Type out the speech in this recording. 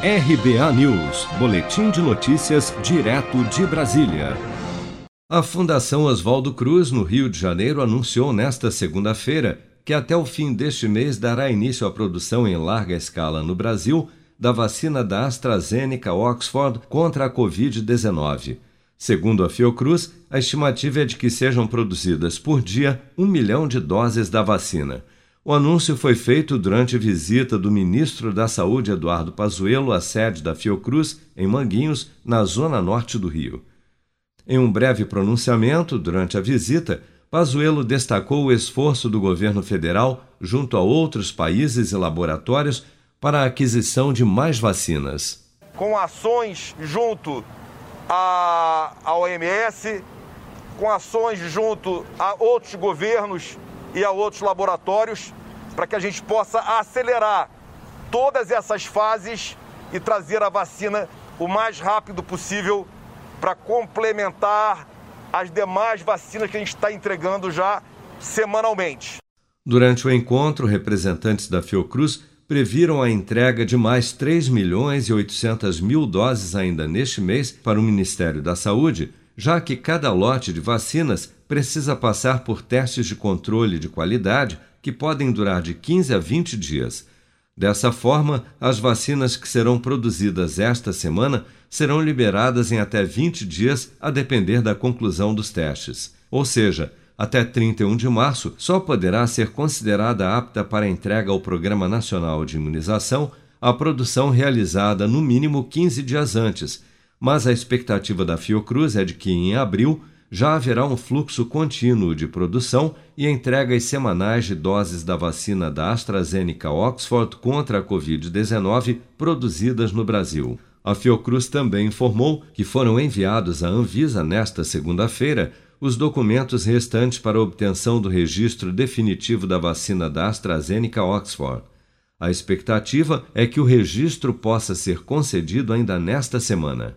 RBA News, Boletim de Notícias, direto de Brasília. A Fundação Oswaldo Cruz, no Rio de Janeiro, anunciou nesta segunda-feira que até o fim deste mês dará início à produção em larga escala no Brasil da vacina da AstraZeneca Oxford contra a Covid-19. Segundo a Fiocruz, a estimativa é de que sejam produzidas por dia um milhão de doses da vacina. O anúncio foi feito durante visita do ministro da Saúde Eduardo Pazuello à sede da Fiocruz, em Manguinhos, na zona norte do Rio. Em um breve pronunciamento durante a visita, Pazuello destacou o esforço do governo federal junto a outros países e laboratórios para a aquisição de mais vacinas. Com ações junto à, OMS, com ações junto a outros governos e a outros laboratórios, para que a gente possa acelerar todas essas fases e trazer a vacina o mais rápido possível para complementar as demais vacinas que a gente está entregando já semanalmente. Durante o encontro, representantes da Fiocruz previram a entrega de mais 3 milhões e 800 mil doses ainda neste mês para o Ministério da Saúde, já que cada lote de vacinas precisa passar por testes de controle de qualidade que podem durar de 15 a 20 dias. Dessa forma, as vacinas que serão produzidas esta semana serão liberadas em até 20 dias, a depender da conclusão dos testes. Ou seja, até 31 de março, só poderá ser considerada apta para entrega ao Programa Nacional de Imunização a produção realizada no mínimo 15 dias antes, mas a expectativa da Fiocruz é de que em abril já haverá um fluxo contínuo de produção e entregas semanais de doses da vacina da AstraZeneca Oxford contra a Covid-19 produzidas no Brasil. A Fiocruz também informou que foram enviados à Anvisa nesta segunda-feira os documentos restantes para obtenção do registro definitivo da vacina da AstraZeneca Oxford. A expectativa é que o registro possa ser concedido ainda nesta semana.